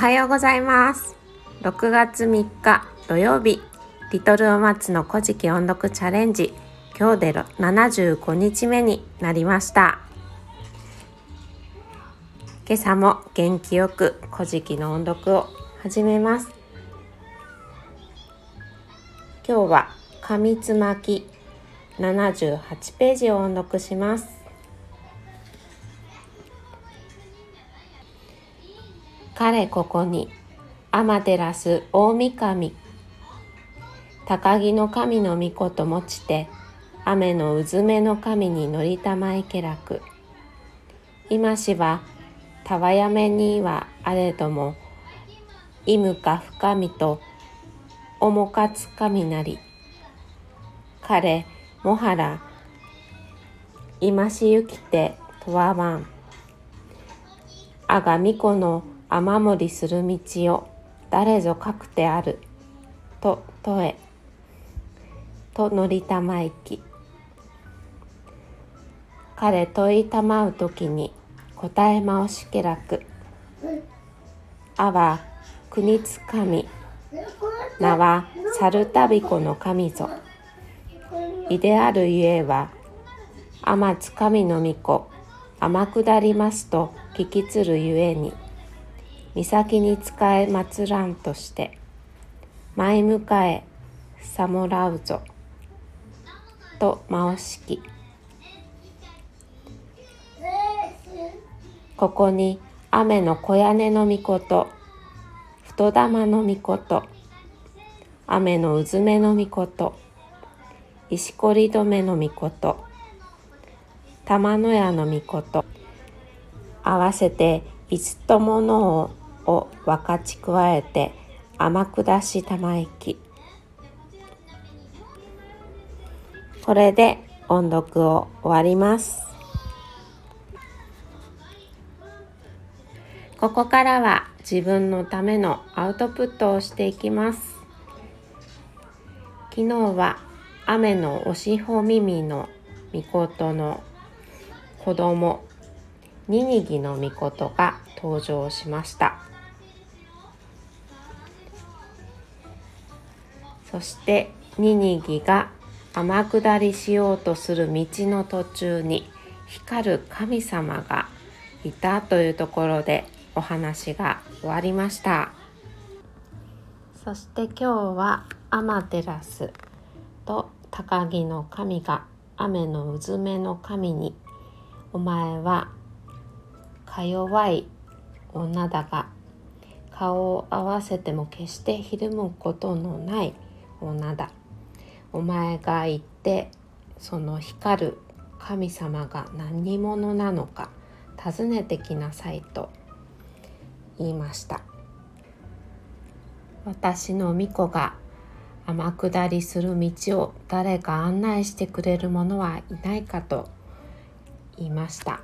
はようございます。6月3日土曜日。リトルお松の古事記音読チャレンジ。今日で75日目になりました。今朝も元気よく古事記の音読を始めます。今日は紙つまき78ページを音読します。彼ここに天照大神。高木の神の御子と持ちて雨のうずめの神に乗りたまいけらく。今しはたわやめにはあれどもいむか深みとおもかつかみなり。彼もはら今しゆきてとわわん。あがみこの雨漏りする道を誰ぞかくてあると問えと乗りたまいき。彼問いたまうときに答えまおしけらく。あは国津神名は猿たびこの神ぞ。いであるゆえは天津神の御子天下りますと聞きつるゆえに。岬に仕え祭らんとして前迎えさもらうぞと回しき。ここに雨の小屋根の御事太玉の御事雨のうずめの御事石こり止めの御事玉の屋の御事合わせて五とものをを分かち加えて天下したまいきこれで音読を終わります。ここからは自分のためのアウトプットをしていきます。昨日は雨のおしほ耳のみことの子供ニニギのみことが登場しました。そしてニニギが天下りしようとする道の途中に光る神様がいたというところでお話が終わりました。そして今日はアマテラスと高木の神が雨のうずめの神にお前はか弱い女だが顔を合わせても決してひるむことのない女だ。お前が言ってその光る神様が何者なのか尋ねてきなさいと言いました。私の巫女が天下りする道を誰か案内してくれる者はいないかと言いました。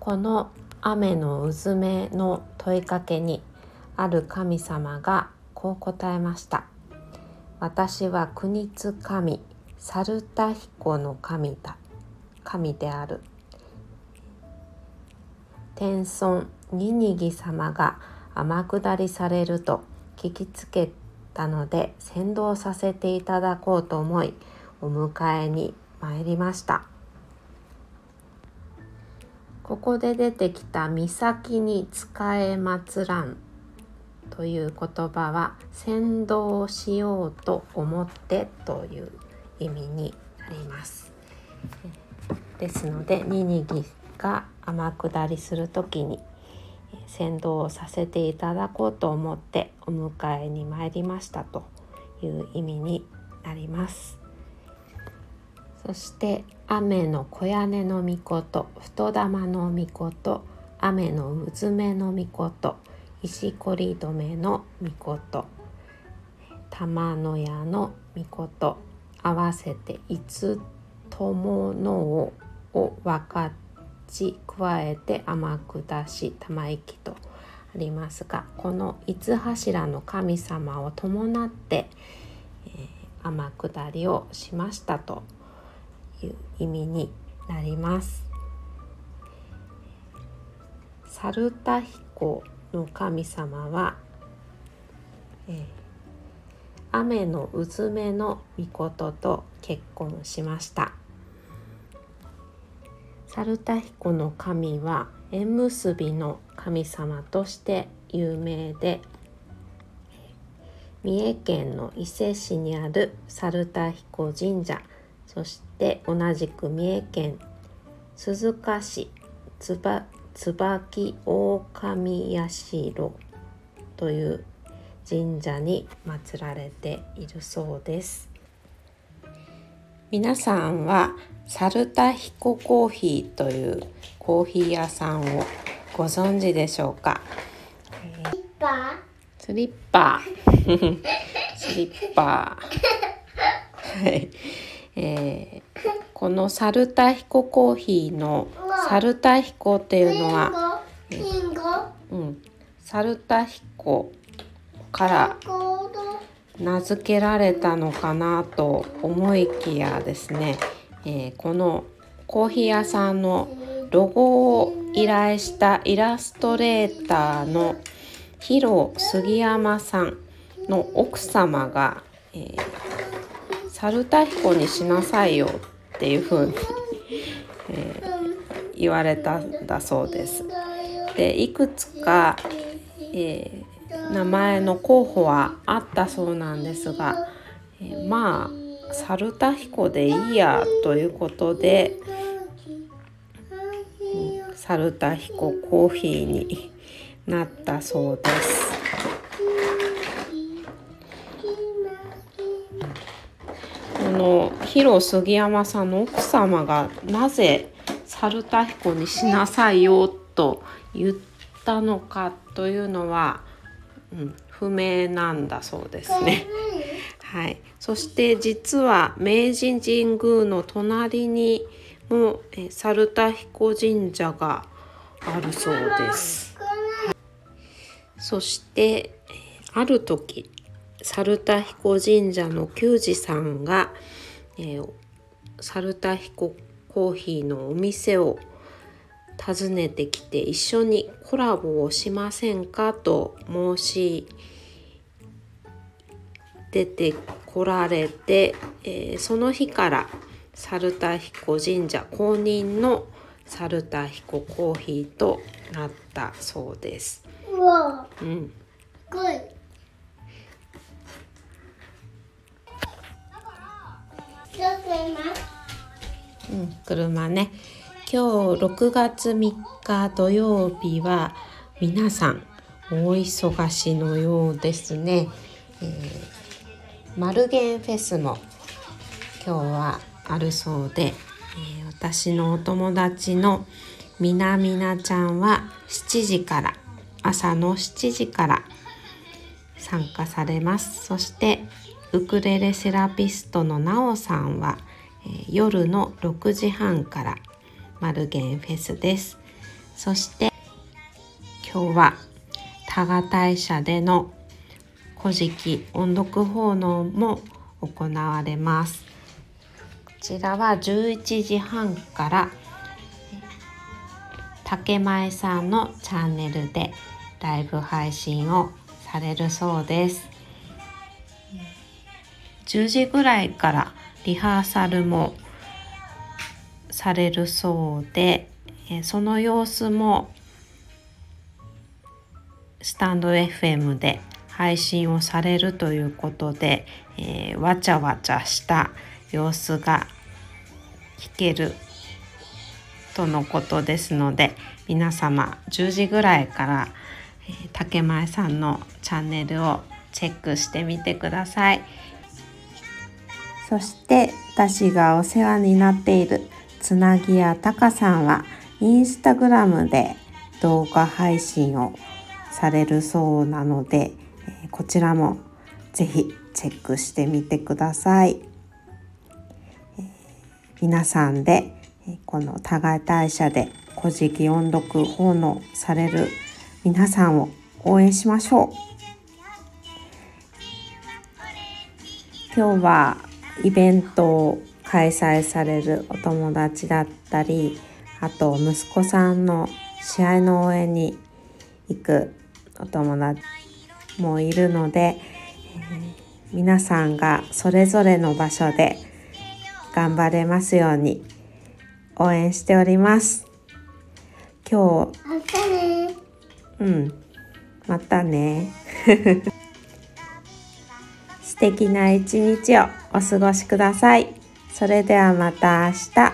この雨のうずめの問いかけにある神様がこう答えました。私は国津神サルタヒコの神だ。神である。天孫ニニギ様が天下りされると聞きつけたので先導させていただこうと思いお迎えに参りました。ここで出てきた「岬に仕え祭らん」という言葉は先導しようと思ってという意味になります。ですのでニニギが天下りする時に先導をさせていただこうと思ってお迎えに参りましたという意味になります。そして雨の小屋根の御事太玉の御事雨のうずめの御事石こり止めの御事玉の屋の御事合わせていつとものをを分かち加えて天下し玉行きとありますがこの五柱の神様を伴って、えー、天下りをしましたという意味になります。猿田彦の神様は、えー、雨のうずめの御事と結婚しました。猿田彦の神は縁結びの神様として有名で三重県の伊勢市にある猿田彦神社そして同じく三重県鈴鹿市つば椿大神社という神社に祀られているそうです。皆さんはサルタヒココーヒーというコーヒー屋さんをご存知でしょうか？スリッパ。スリッパ。はい、えー、このサルタヒココーヒーのサルタヒコっていうのは、うん、サルタヒコから名付けられたのかなと思いきやですね、えー、このコーヒー屋さんのロゴを依頼したイラストレーターのヒロ杉山さんの奥様が、えー、サルタヒコにしなさいよっていうふうに、えー、言われたんだそうです。でいくつか、えー、名前の候補はあったそうなんですが、えー、まあサルタヒコでいいやということで、うん、サルタヒココーヒーになったそうです。この広杉山さんの奥様がなぜ猿田彦にしなさいよと言ったのかというのは、うん、不明なんだそうですね。はい、そして実は明治神宮の隣にもえ猿田彦神社があるそうです。そしてある時猿田彦神社の久司さんが、えー、猿田彦コーヒーのお店を訪ねてきて一緒にコラボをしませんかと申し出てこられて、えー、その日から猿田彦神社公認の猿田彦コーヒーとなったそうです。うん。うん、車ね。今日6月3日土曜日は皆さん大忙しのようですね、えー、マルゲンフェスも今日はあるそうで、えー、私のお友達のみなみなちゃんは7時から朝の7時から参加されます。そしてウクレレセラピストのなおさんは、夜の6時半からマルゲンフェスです。そして今日は多賀大社での古事記音読奉納も行われます。こちらは11時半から竹前さんのチャンネルでライブ配信をされるそうです。10時ぐらいからリハーサルもされるそうで、えその様子もスタンド FM で配信をされるということで、えー、わちゃわちゃした様子が聞けるとのことですので皆様10時ぐらいから、えー、竹前さんのチャンネルをチェックしてみてください。そして私がお世話になっているつなぎやたかさんはインスタグラムで動画配信をされるそうなので、こちらもぜひチェックしてみてください。皆さんでこの多賀大社で古事記音読奉納される皆さんを応援しましょう。今日はイベントを開催されるお友達だったりあと息子さんの試合の応援に行くお友達もいるので、えー、皆さんがそれぞれの場所で頑張れますように応援しております。今日、うん、またね。素敵な一日をお過ごしください。それではまた明日。